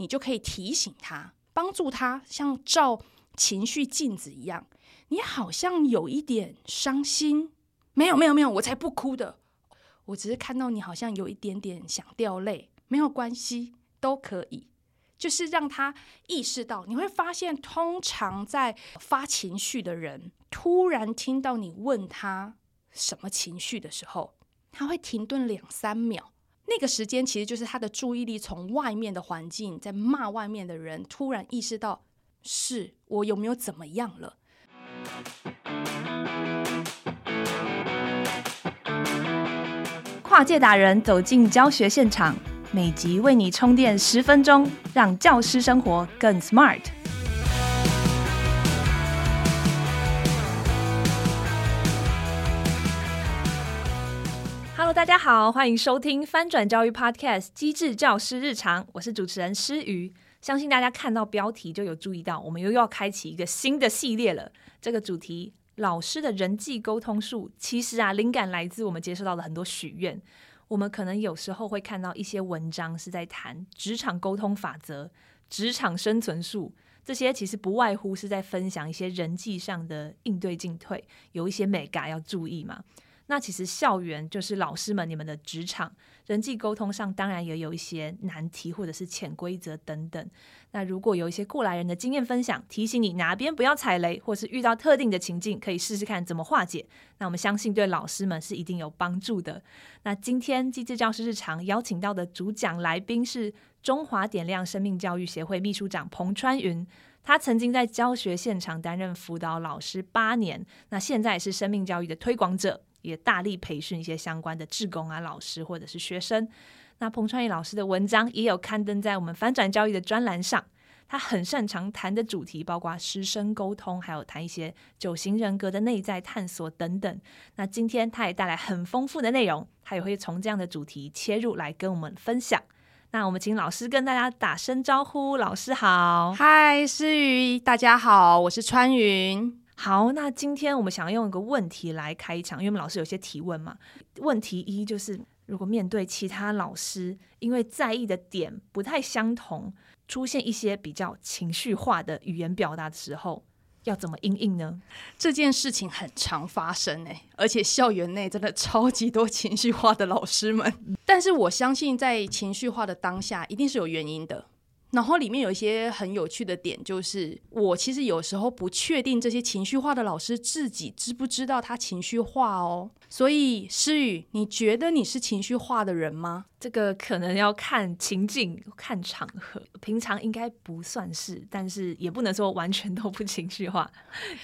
你就可以提醒他，帮助他，像照情绪镜子一样。你好像有一点伤心，没有，没有，没有，我才不哭的。我只是看到你好像有一点点想掉泪，没有关系，都可以。就是让他意识到，你会发现，通常在发情绪的人，突然听到你问他什么情绪的时候，他会停顿两三秒。那个时间其实就是他的注意力从外面的环境在骂外面的人，突然意识到，是我有没有怎么样了？跨界达人走进教学现场。每集为你充电十分钟，让教师生活更 smart。大家好，欢迎收听翻转教育 Podcast《机智教师日常》，我是主持人诗瑜。相信大家看到标题就有注意到，我们又要开启一个新的系列了。这个主题“老师的人际沟通术”，其实啊，灵感来自我们接受到的很多许愿。我们可能有时候会看到一些文章是在谈职场沟通法则、职场生存术，这些其实不外乎是在分享一些人际上的应对进退，有一些眉角要注意嘛。那其实校园就是老师们你们的职场。人际沟通上当然也有一些难题或者是潜规则等等。那如果有一些过来人的经验分享，提醒你哪边不要踩雷，或是遇到特定的情境，可以试试看怎么化解。那我们相信对老师们是一定有帮助的。那今天机智教师日常邀请到的主讲来宾是中华点亮生命教育协会秘书长彭川云，他曾经在教学现场担任辅导老师八年，那现在是生命教育的推广者。也大力培训一些相关的志工啊、老师或者是学生。那彭川云老师的文章也有刊登在我们翻转教育的专栏上。他很擅长谈的主题包括师生沟通，还有谈一些九型人格的内在探索等等。那今天他也带来很丰富的内容，他也会从这样的主题切入来跟我们分享。那我们请老师跟大家打声招呼。老师好，嗨，诗雨，大家好，我是川云。好，那今天我们想要用一个问题来开场，因为我们老师有些提问嘛。问题一就是，如果面对其他老师，因为在意的点不太相同，出现一些比较情绪化的语言表达的时候，要怎么应应呢？这件事情很常发生哎，而且校园内真的超级多情绪化的老师们。但是我相信，在情绪化的当下，一定是有原因的。然后里面有一些很有趣的点，就是我其实有时候不确定这些情绪化的老师自己知不知道他情绪化哦。所以诗雨，你觉得你是情绪化的人吗？这个可能要看情境、看场合。平常应该不算是，但是也不能说完全都不情绪化，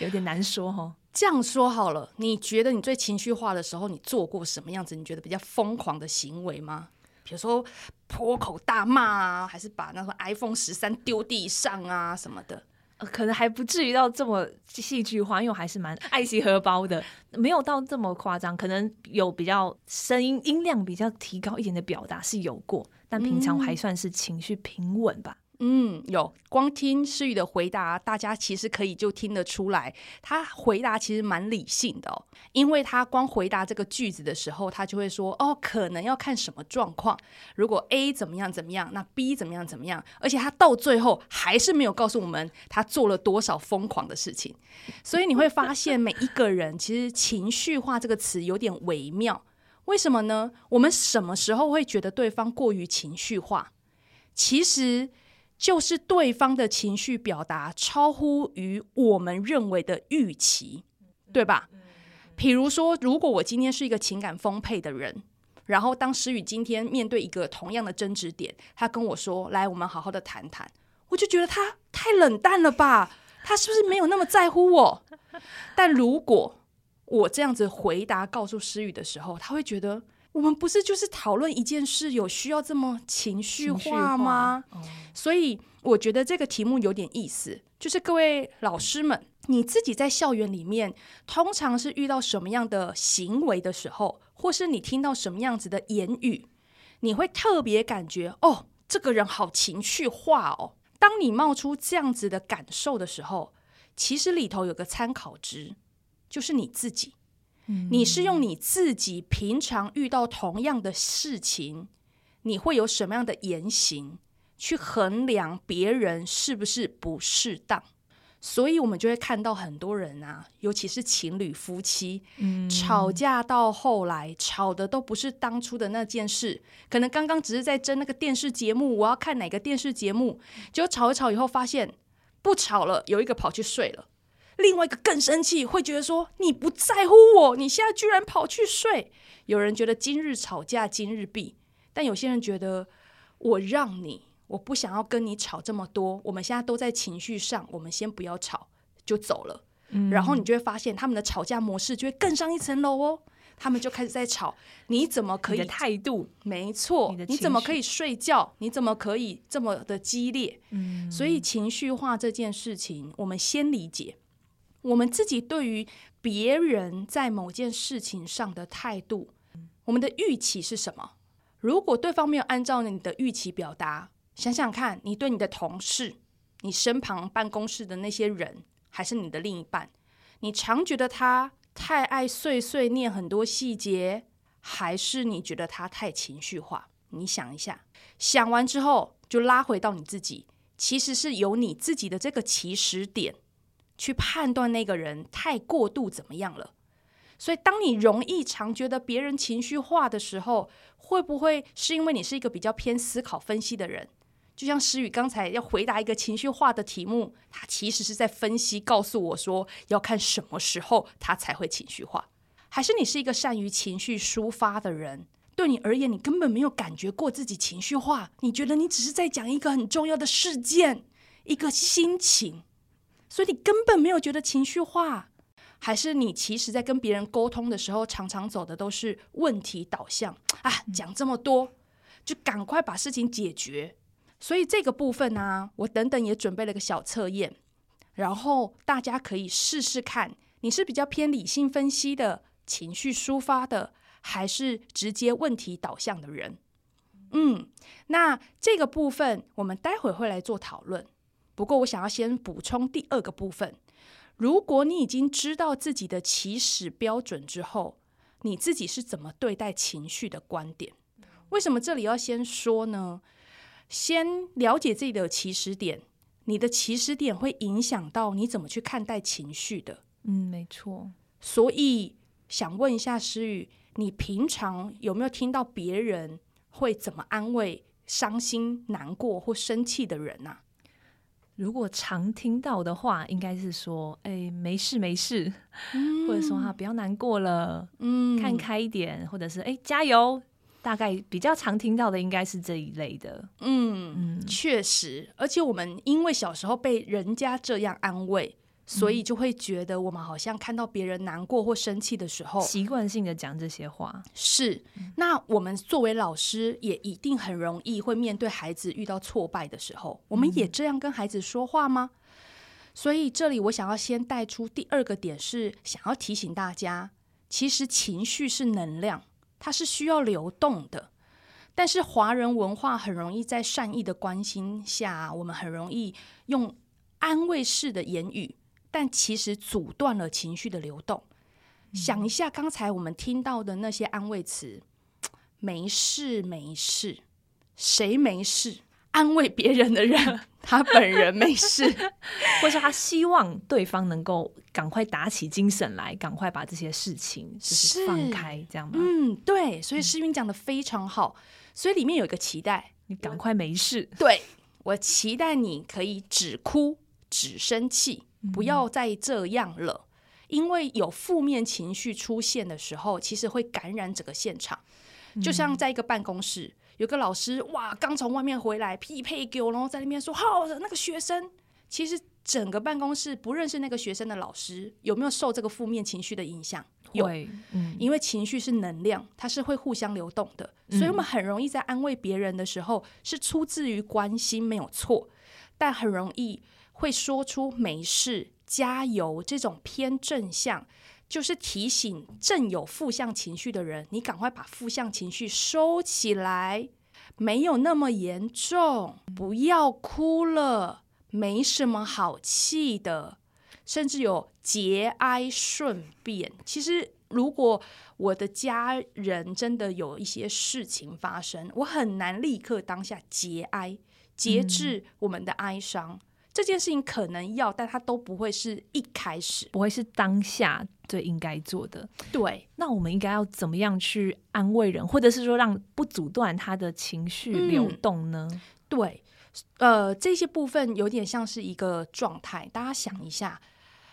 有点难说哦。这样说好了，你觉得你最情绪化的时候，你做过什么样子？你觉得比较疯狂的行为吗？比如说破口大骂啊，还是把那个 iPhone 十三丢地上啊什么的，呃，可能还不至于到这么戏剧化，因为我还是蛮爱惜荷包的，没有到这么夸张。可能有比较声音音量比较提高一点的表达是有过，但平常还算是情绪平稳吧。嗯，有光听诗雨的回答，大家其实可以就听得出来，他回答其实蛮理性的哦。因为他光回答这个句子的时候，他就会说：“哦，可能要看什么状况。如果 A 怎么样怎么样，那 B 怎么样怎么样。”而且他到最后还是没有告诉我们他做了多少疯狂的事情。所以你会发现，每一个人其实“情绪化”这个词有点微妙。为什么呢？我们什么时候会觉得对方过于情绪化？其实。就是对方的情绪表达超乎于我们认为的预期，对吧？比如说，如果我今天是一个情感丰沛的人，然后当诗雨今天面对一个同样的争执点，他跟我说：“来，我们好好的谈谈。”我就觉得他太冷淡了吧？他是不是没有那么在乎我？但如果我这样子回答告诉诗雨的时候，他会觉得。我们不是就是讨论一件事，有需要这么情绪化吗？化。哦。所以我觉得这个题目有点意思，就是各位老师们，你自己在校园里面，通常是遇到什么样的行为的时候，或是你听到什么样子的言语，你会特别感觉哦，这个人好情绪化哦。当你冒出这样子的感受的时候，其实里头有个参考值，就是你自己。你是用你自己平常遇到同样的事情，你会有什么样的言行去衡量别人是不是不适当。所以，我们就会看到很多人啊，尤其是情侣夫妻，嗯，吵架到后来，吵的都不是当初的那件事，可能刚刚只是在争那个电视节目，我要看哪个电视节目，结果吵一吵以后发现不吵了，有一个跑去睡了，另外一个更生气，会觉得说你不在乎我，你现在居然跑去睡。有人觉得今日吵架今日毕，但有些人觉得我让你。我不想要跟你吵这么多，我们现在都在情绪上，我们先不要吵，就走了。嗯。然后你就会发现他们的吵架模式就会更上一层楼哦。他们就开始在吵，你怎么可以？态度，没错，你，你怎么可以睡觉？你怎么可以这么的激烈？嗯。所以情绪化这件事情，我们先理解我们自己对于别人在某件事情上的态度，我们的预期是什么？如果对方没有按照你的预期表达，想想看，你对你的同事、你身旁办公室的那些人，还是你的另一半，你常觉得他太爱碎碎念很多细节，还是你觉得他太情绪化？你想一下，想完之后就拉回到你自己，其实是由你自己的这个起始点去判断那个人太过度怎么样了。所以，当你容易常觉得别人情绪化的时候，会不会是因为你是一个比较偏思考分析的人？就像诗雨刚才要回答一个情绪化的题目，他其实是在分析，告诉我说要看什么时候他才会情绪化。还是你是一个善于情绪抒发的人？对你而言，你根本没有感觉过自己情绪化，你觉得你只是在讲一个很重要的事件，一个心情，所以你根本没有觉得情绪化。还是你其实在跟别人沟通的时候，常常走的都是问题导向啊，讲这么多，就赶快把事情解决。所以这个部分呢、啊，我等等也准备了个小测验，然后大家可以试试看，你是比较偏理性分析的、情绪抒发的，还是直接问题导向的人？嗯，那这个部分我们待会会来做讨论。不过我想要先补充第二个部分，如果你已经知道自己的起始标准之后，你自己是怎么对待情绪的观点？为什么这里要先说呢？先了解自己的起始点，你的起始点会影响到你怎么去看待情绪的。嗯，没错。所以想问一下诗雨，你平常有没有听到别人会怎么安慰伤心、难过或生气的人啊？如果常听到的话，应该是说：“哎，没事没事。嗯”或者说：“哈，不要难过了，嗯，看开一点。”或者是：“哎，加油。”大概比较常听到的应该是这一类的，嗯，嗯，确实，而且我们因为小时候被人家这样安慰，所以就会觉得我们好像看到别人难过或生气的时候，习惯性的讲这些话。是，那我们作为老师，也一定很容易会面对孩子遇到挫败的时候，我们也这样跟孩子说话吗？嗯。所以这里我想要先带出第二个点，是想要提醒大家，其实情绪是能量。它是需要流动的，但是华人文化很容易在善意的关心下，我们很容易用安慰式的言语，但其实阻断了情绪的流动。嗯。想一下刚才我们听到的那些安慰词，没事没事，谁没事？安慰别人的人，他本人没事，或是他希望对方能够赶快打起精神来，赶快把这些事情就是放开，这样吗？嗯，对。所以诗韵讲的非常好，所以里面有一个期待，你赶快没事。对，我期待你可以只哭只生气，不要再这样了，嗯，因为有负面情绪出现的时候，其实会感染整个现场，就像在一个办公室。有个老师哇，刚从外面回来，匹配给我，然后在那边说：“好，那个学生。”其实整个办公室不认识那个学生的老师，有没有受这个负面情绪的影响？有，嗯，因为情绪是能量，它是会互相流动的，所以我们很容易在安慰别人的时候，是出自于关心，没有错，但很容易会说出“没事”“加油”这种偏正向。就是提醒正有负向情绪的人，你赶快把负向情绪收起来，没有那么严重，不要哭了，没什么好气的，甚至有节哀顺变。其实，如果我的家人真的有一些事情发生，我很难立刻当下节哀。节制我们的哀伤。嗯、这件事情可能要，但它都不会是一开始，不会是当下最应该做的。对，那我们应该要怎么样去安慰人，或者是说让不阻断他的情绪流动呢？嗯、对，呃，这些部分有点像是一个状态，大家想一下。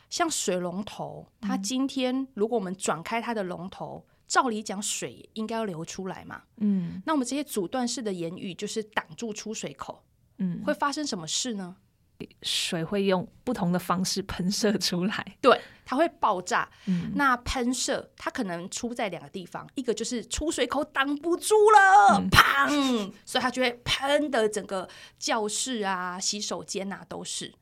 像水龙头，它今天如果我们转开它的龙头，嗯、照理讲水应该要流出来嘛。嗯，那我们这些阻断式的言语就是挡住出水口。嗯，会发生什么事呢？水会用不同的方式喷射出来。对，它会爆炸。嗯，那喷射它可能出在两个地方，一个就是出水口挡不住了，嗯、砰，所以它就会喷的整个教室啊、洗手间啊都是。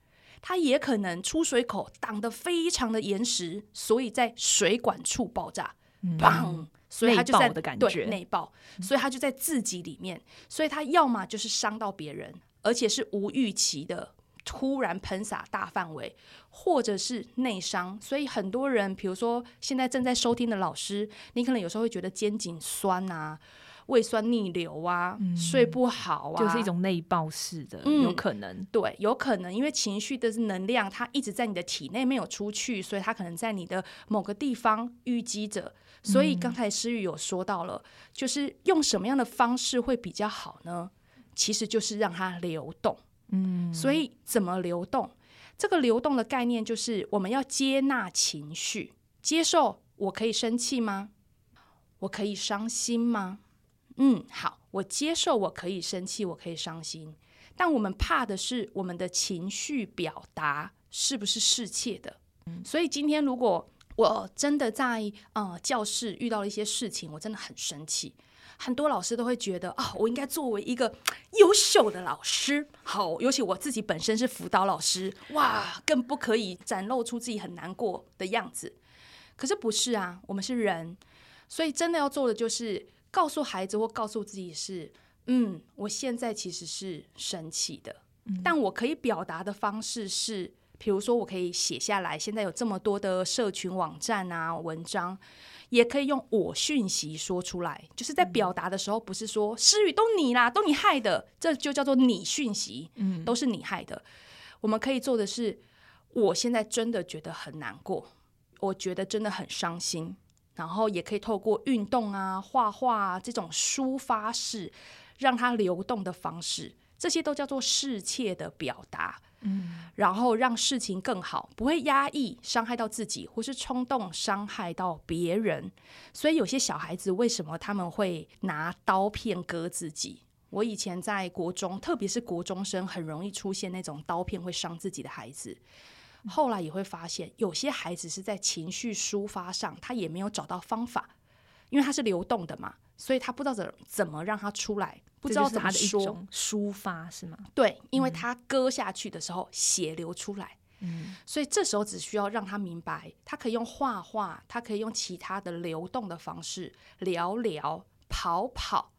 它也可能出水口挡得非常的严实，所以在水管处爆炸，砰、嗯！所以它就在的感觉，对，内爆，所以它就在自己里面，所以它要么就是伤到别人，而且是无预期的突然喷洒大范围，或者是内伤。所以很多人，比如说现在正在收听的老师，你可能有时候会觉得肩颈酸啊。胃酸逆流啊，嗯、睡不好啊，就是一种内爆式的，嗯、有可能。对，有可能，因为情绪的能量它一直在你的体内没有出去，所以它可能在你的某个地方淤积着。所以刚才诗雨有说到了，嗯、就是用什么样的方式会比较好呢？其实就是让它流动。嗯，所以怎么流动？这个流动的概念就是我们要接纳情绪，接受我可以生气吗？我可以伤心吗？嗯，好，我接受，我可以生气，我可以伤心，但我们怕的是我们的情绪表达是不是适切的。所以今天如果我真的在呃教室遇到了一些事情，我真的很生气，很多老师都会觉得啊，哦，我应该作为一个 优秀的老师，好，尤其我自己本身是辅导老师，哇，更不可以展露出自己很难过的样子。可是不是啊，我们是人，所以真的要做的就是。告诉孩子或告诉自己是，嗯，我现在其实是生气的，嗯、但我可以表达的方式是，比如说我可以写下来。现在有这么多的社群网站啊，文章也可以用我讯息说出来，就是在表达的时候，不是说诗雨都你啦，都你害的，这就叫做你讯息，嗯，都是你害的。我们可以做的是，我现在真的觉得很难过，我觉得真的很伤心。然后也可以透过运动啊、画画啊这种抒发式，让它流动的方式，这些都叫做适切的表达。嗯，然后让事情更好，不会压抑、伤害到自己，或是冲动伤害到别人。所以有些小孩子为什么他们会拿刀片割自己？我以前在国中，特别是国中生，很容易出现那种刀片会伤自己的孩子。后来也会发现，有些孩子是在情绪抒发上，他也没有找到方法，因为他是流动的嘛，所以他不知道怎怎么让他出来，不知道怎么说抒发是吗？对，因为他割下去的时候血流出来，嗯，所以这时候只需要让他明白，他可以用画画，他可以用其他的流动的方式聊聊、跑跑、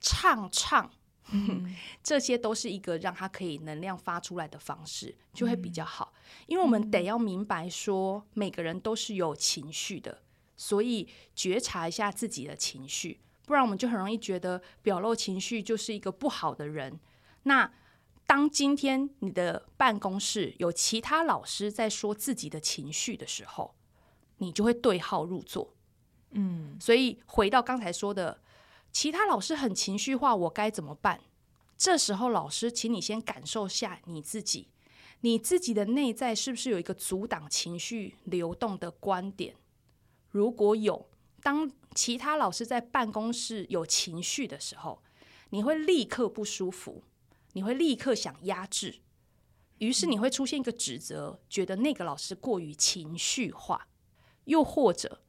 唱唱。嗯，这些都是一个让他可以能量发出来的方式，就会比较好。因为我们得要明白说，每个人都是有情绪的，所以觉察一下自己的情绪，不然我们就很容易觉得表露情绪就是一个不好的人。那当今天你的办公室有其他老师在说自己的情绪的时候，你就会对号入座。嗯，所以回到刚才说的。其他老师很情绪化，我该怎么办？这时候，老师，请你先感受下你自己，你自己的内在是不是有一个阻挡情绪流动的观点？如果有，当其他老师在办公室有情绪的时候，你会立刻不舒服，你会立刻想压制，于是你会出现一个指责，觉得那个老师过于情绪化。又或者，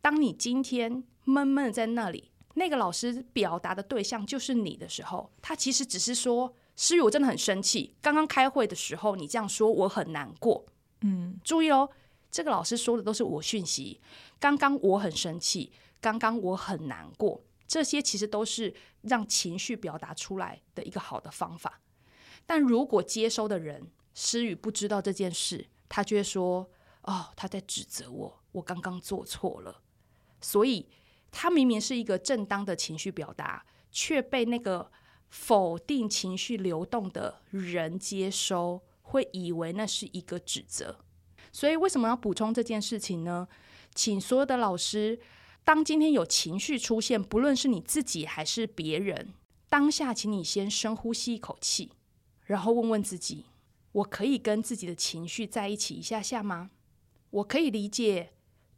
当你今天闷闷的在那里。那个老师表达的对象就是你的时候，他其实只是说：“诗雨，我真的很生气。刚刚开会的时候，你这样说，我很难过。”嗯，注意哦，这个老师说的都是我讯息。刚刚我很生气，刚刚我很难过，这些其实都是让情绪表达出来的一个好的方法。但如果接收的人诗瑜不知道这件事，他就会说：“哦，他在指责我，我刚刚做错了。”所以。他明明是一个正当的情绪表达，却被那个否定情绪流动的人接收，会以为那是一个指责。所以为什么要补充这件事情呢？请所有的老师，当今天有情绪出现，不论是你自己还是别人，当下请你先深呼吸一口气，然后问问自己：我可以跟自己的情绪在一起一下下吗？我可以理解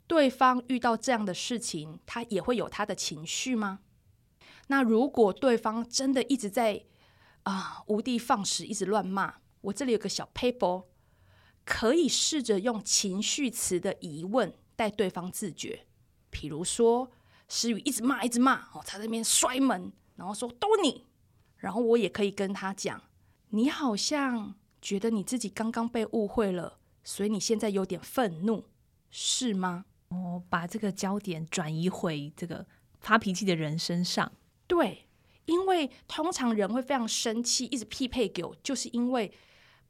对方遇到这样的事情，他也会有他的情绪吗？那如果对方真的一直在啊无的放矢，一直乱骂，我这里有个小 paper，可以试着用情绪词的疑问带对方自觉。比如说，诗雨一直骂，一直骂，哦，他在那边摔门，然后说都你。然后我也可以跟他讲，你好像觉得你自己刚刚被误会了，所以你现在有点愤怒，是吗？哦，把这个焦点转移回这个发脾气的人身上。对，因为通常人会非常生气，一直匹配给我，就是因为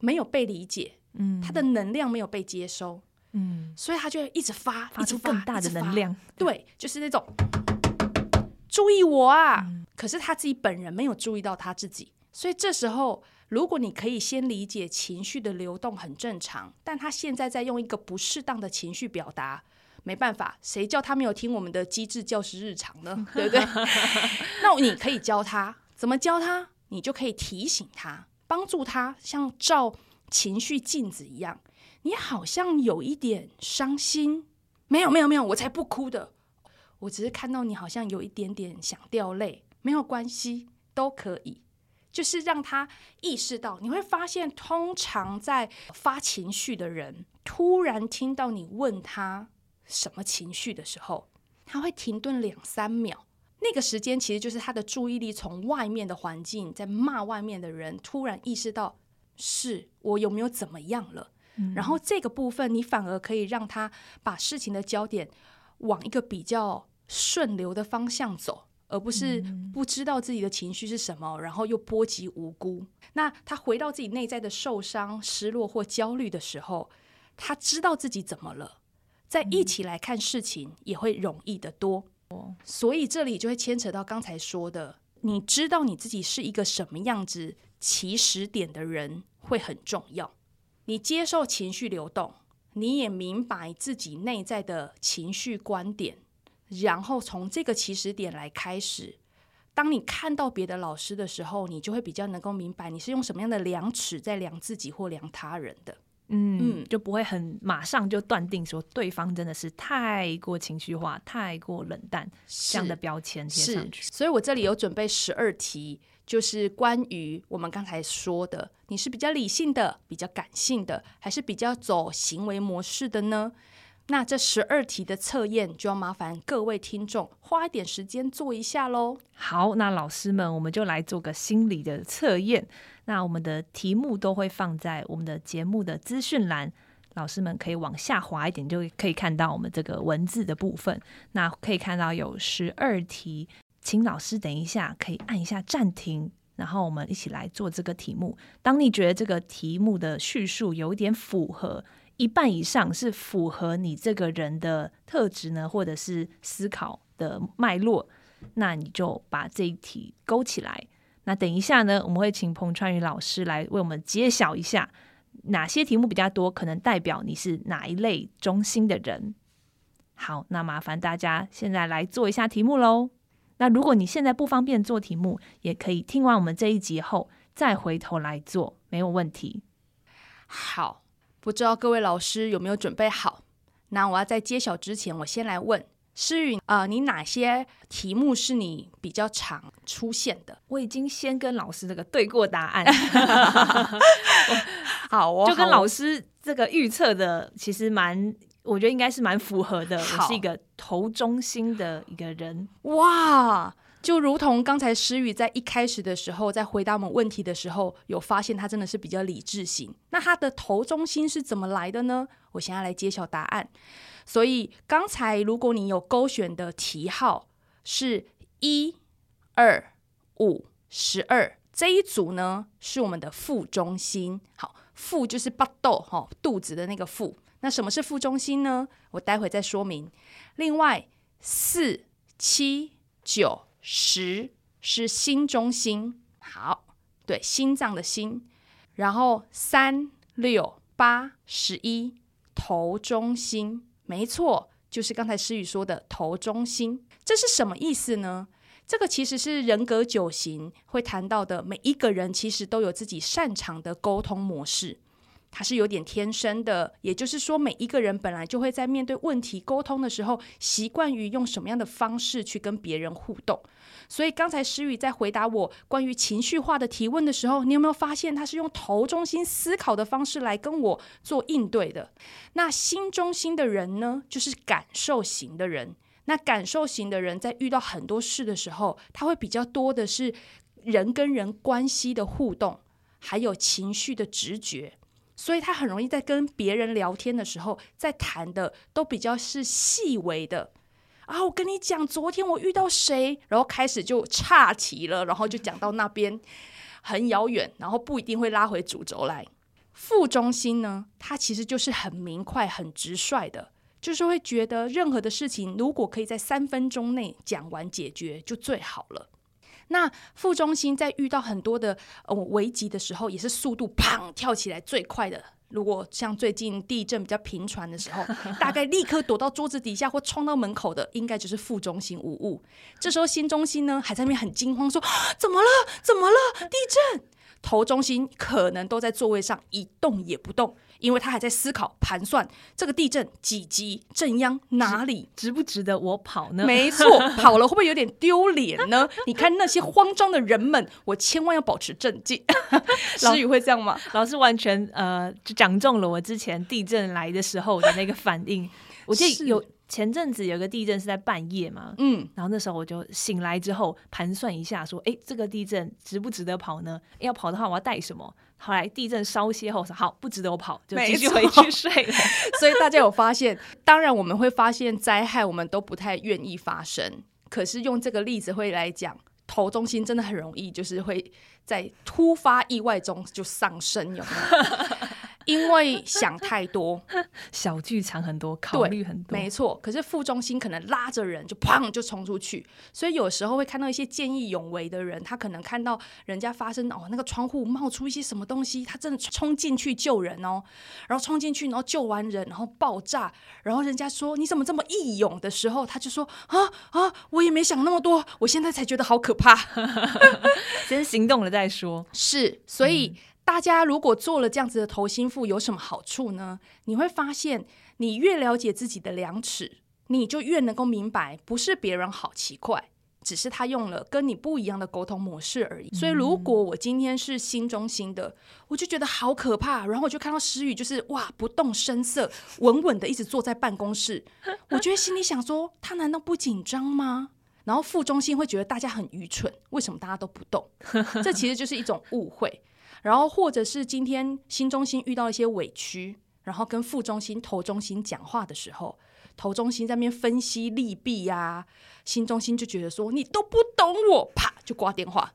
没有被理解，嗯，他的能量没有被接收，嗯，所以他就会一直发，发出更大的能量。对，就是那种注意我啊，嗯，可是他自己本人没有注意到他自己，所以这时候，如果你可以先理解情绪的流动很正常，但他现在在用一个不适当的情绪表达。没办法，谁叫他没有听我们的机智教师日常呢？对不对？那你可以教他怎么教他，你就可以提醒他，帮助他，像照情绪镜子一样。你好像有一点伤心，没有，没有，没有，我才不哭的。我只是看到你好像有一点点想掉泪，没有关系，都可以。就是让他意识到，你会发现，通常在发情绪的人，突然听到你问他。什么情绪的时候，他会停顿两三秒。那个时间其实就是他的注意力从外面的环境在骂外面的人，突然意识到是我有没有怎么样了。嗯。然后这个部分，你反而可以让他把事情的焦点往一个比较顺流的方向走，而不是不知道自己的情绪是什么，然后又波及无辜。那他回到自己内在的受伤、失落或焦虑的时候，他知道自己怎么了。在一起来看事情也会容易得多，所以这里就会牵扯到刚才说的，你知道你自己是一个什么样子起始点的人会很重要。你接受情绪流动，你也明白自己内在的情绪观点，然后从这个起始点来开始。当你看到别的老师的时候，你就会比较能够明白你是用什么样的量尺在量自己或量他人的。嗯，就不会很马上就断定说对方真的是太过情绪化、太过冷淡这样的标签贴上去。所以我这里有准备十二题，就是关于我们刚才说的，你是比较理性的、比较感性的，还是比较走行为模式的呢？那这十二题的测验就要麻烦各位听众花一点时间做一下喽。好，那老师们，我们就来做个心理的测验。那我们的题目都会放在我们的节目的资讯栏，老师们可以往下滑一点，就可以看到我们这个文字的部分。那可以看到有十二题，请老师等一下可以按一下暂停，然后我们一起来做这个题目。当你觉得这个题目的叙述有一点符合，一半以上是符合你这个人的特质呢，或者是思考的脉络，那你就把这一题勾起来。那等一下呢，我们会请彭川宇老师来为我们揭晓一下哪些题目比较多，可能代表你是哪一类中心的人。好，那麻烦大家现在来做一下题目喽。那如果你现在不方便做题目，也可以听完我们这一集后再回头来做，没有问题。好，不知道各位老师有没有准备好？那我要在揭晓之前，我先来问。诗雨啊、呃，你哪些题目是你比较常出现的？我已经先跟老师这个对过答案，好哦，就跟老师这个预测的其实蛮，我觉得应该是蛮符合的。我是一个头中心的一个人，哇，就如同刚才诗雨在一开始的时候，在回答我们问题的时候，有发现他真的是比较理智型。那他的头中心是怎么来的呢？我现在来揭晓答案。所以刚才如果你有勾选的题号是一、二、五、十二这一组呢，是我们的腹中心。好，腹就是巴豆哈，肚子的那个腹。那什么是副中心呢？我待会再说明。另外，四、七、九、十是心中心。好，对，心脏的心。然后三六八十一，头中心，没错，就是刚才诗雨说的头中心。这是什么意思呢？这个其实是人格九型会谈到的，每一个人其实都有自己擅长的沟通模式。它是有点天生的，也就是说，每一个人本来就会在面对问题沟通的时候，习惯于用什么样的方式去跟别人互动。所以刚才诗雨在回答我关于情绪化的提问的时候，你有没有发现他是用头中心思考的方式来跟我做应对的？那心中心的人呢，就是感受型的人。那感受型的人在遇到很多事的时候，他会比较多的是人跟人关系的互动，还有情绪的直觉。所以他很容易在跟别人聊天的时候，在谈的都比较是细微的啊。我跟你讲，昨天我遇到谁，然后开始就岔题了，然后就讲到那边很遥远，然后不一定会拉回主轴来。副中心呢，他其实就是很明快、很直率的，就是会觉得任何的事情如果可以在三分钟内讲完解决，就最好了。那副中心在遇到很多的呃危机的时候，也是速度砰跳起来最快的。如果像最近地震比较频传的时候，大概立刻躲到桌子底下或冲到门口的，应该就是副中心无误。这时候新中心呢，还在那边很惊慌说，说怎么了？怎么了？地震！头中心可能都在座位上一动也不动。因为他还在思考、盘算这个地震几级、震央哪里，值不值得我跑呢？没错，跑了会不会有点丢脸呢？你看那些慌张的人们，我千万要保持镇静。诗雨会这样吗？老师完全呃，就讲中了我之前地震来的时候的那个反应。我记得有。前阵子有个地震是在半夜嘛，嗯，然后那时候我就醒来之后盘算一下，说，哎，这个地震值不值得跑呢？要跑的话，我要带什么？后来地震稍歇后说，好，不值得我跑，就继续回去睡了。所以大家有发现，当然我们会发现灾害，我们都不太愿意发生。可是用这个例子会来讲，头中心真的很容易，就是会在突发意外中就丧生，有没有？因为想太多，小剧场很多，考虑很多，没错。可是副中心可能拉着人就砰就冲出去，所以有时候会看到一些见义勇为的人，他可能看到人家发生哦，那个窗户冒出一些什么东西，他真的冲进去救人哦，然后冲进去，然后救完人，然后爆炸，然后人家说你怎么这么义勇的时候，他就说啊啊，我也没想那么多，我现在才觉得好可怕，先行动了再说。是，所以。嗯大家如果做了这样子的头心腹，有什么好处呢？你会发现，你越了解自己的量尺，你就越能够明白，不是别人好奇怪，只是他用了跟你不一样的沟通模式而已。所以，如果我今天是心中心的，我就觉得好可怕。然后我就看到诗雨，就是哇，不动声色，稳稳的一直坐在办公室。我觉得心里想说，他难道不紧张吗？然后副中心会觉得大家很愚蠢，为什么大家都不动？这其实就是一种误会。然后，或者是今天心中心遇到一些委屈，然后跟副中心、头中心讲话的时候，头中心在那边分析利弊呀、啊，心中心就觉得说你都不懂我，啪就挂电话。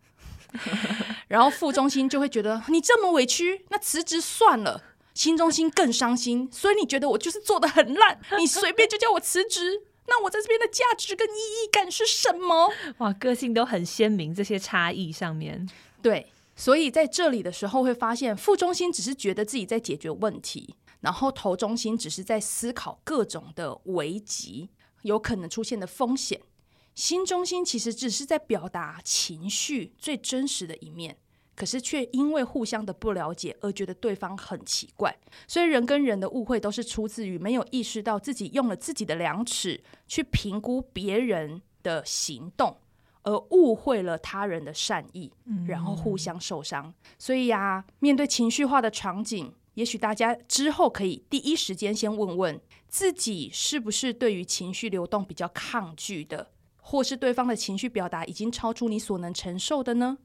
然后副中心就会觉得你这么委屈，那辞职算了。心中心更伤心，所以你觉得我就是做的很烂，你随便就叫我辞职，那我在这边的价值跟意义感是什么？哇，个性都很鲜明，这些差异上面对。所以在这里的时候，会发现副中心只是觉得自己在解决问题，然后头中心只是在思考各种的危机有可能出现的风险，心中心其实只是在表达情绪最真实的一面，可是却因为互相的不了解而觉得对方很奇怪。所以人跟人的误会都是出自于没有意识到自己用了自己的量尺去评估别人的行动。而误会了他人的善意，然后互相受伤。嗯。所以呀、啊，面对情绪化的场景，也许大家之后可以第一时间先问问自己，是不是对于情绪流动比较抗拒的，或是对方的情绪表达已经超出你所能承受的呢？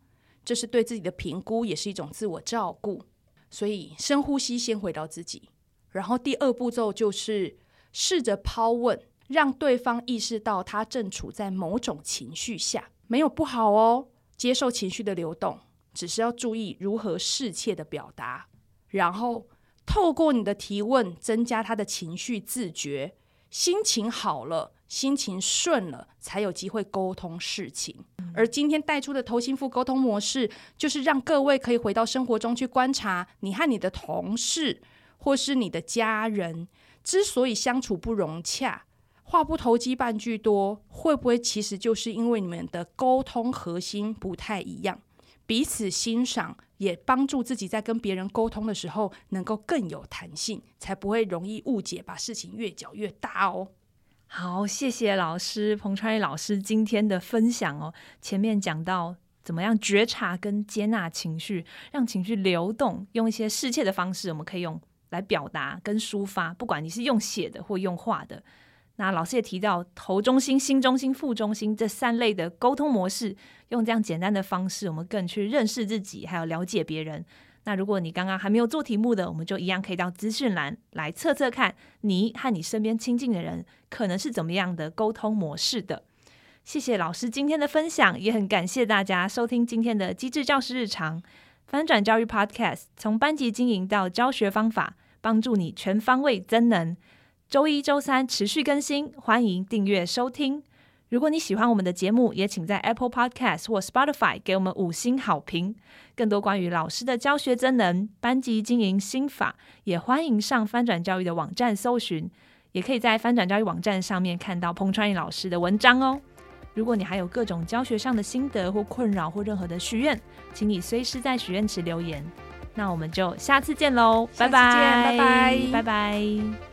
这是对自己的评估，也是一种自我照顾。所以深呼吸，先回到自己，然后第二步骤就是试着抛问。让对方意识到他正处在某种情绪下，没有不好哦。接受情绪的流动，只是要注意如何适切的表达。然后透过你的提问，增加他的情绪自觉。心情好了，心情顺了，才有机会沟通事情。而今天带出的头心腹沟通模式，就是让各位可以回到生活中去观察，你和你的同事或是你的家人之所以相处不融洽，话不投机半句多，会不会其实就是因为你们的沟通核心不太一样？彼此欣赏，也帮助自己在跟别人沟通的时候能够更有弹性，才不会容易误解，把事情越搅越大哦。好，谢谢老师彭川老师今天的分享哦。前面讲到怎么样觉察跟接纳情绪，让情绪流动，用一些适切的方式，我们可以用来表达跟抒发，不管你是用写的或用画的。那老师也提到头中心、心中心、腹中心这三类的沟通模式，用这样简单的方式，我们更去认识自己，还有了解别人。那如果你刚刚还没有做题目的，我们就一样可以到资讯栏来测测看，你和你身边亲近的人可能是怎么样的沟通模式的。谢谢老师今天的分享，也很感谢大家收听今天的机智教师日常翻转教育 Podcast，从班级经营到教学方法，帮助你全方位增能。周一、周三持续更新，欢迎订阅收听。如果你喜欢我们的节目，也请在 Apple Podcast 或 Spotify 给我们五星好评。更多关于老师的教学真能、班级经营心法，也欢迎上翻转教育的网站搜寻。也可以在翻转教育网站上面看到彭川义老师的文章哦。如果你还有各种教学上的心得或困扰或任何的许愿，请你随时在许愿池留言。那我们就下次见喽，拜拜，拜拜，拜拜。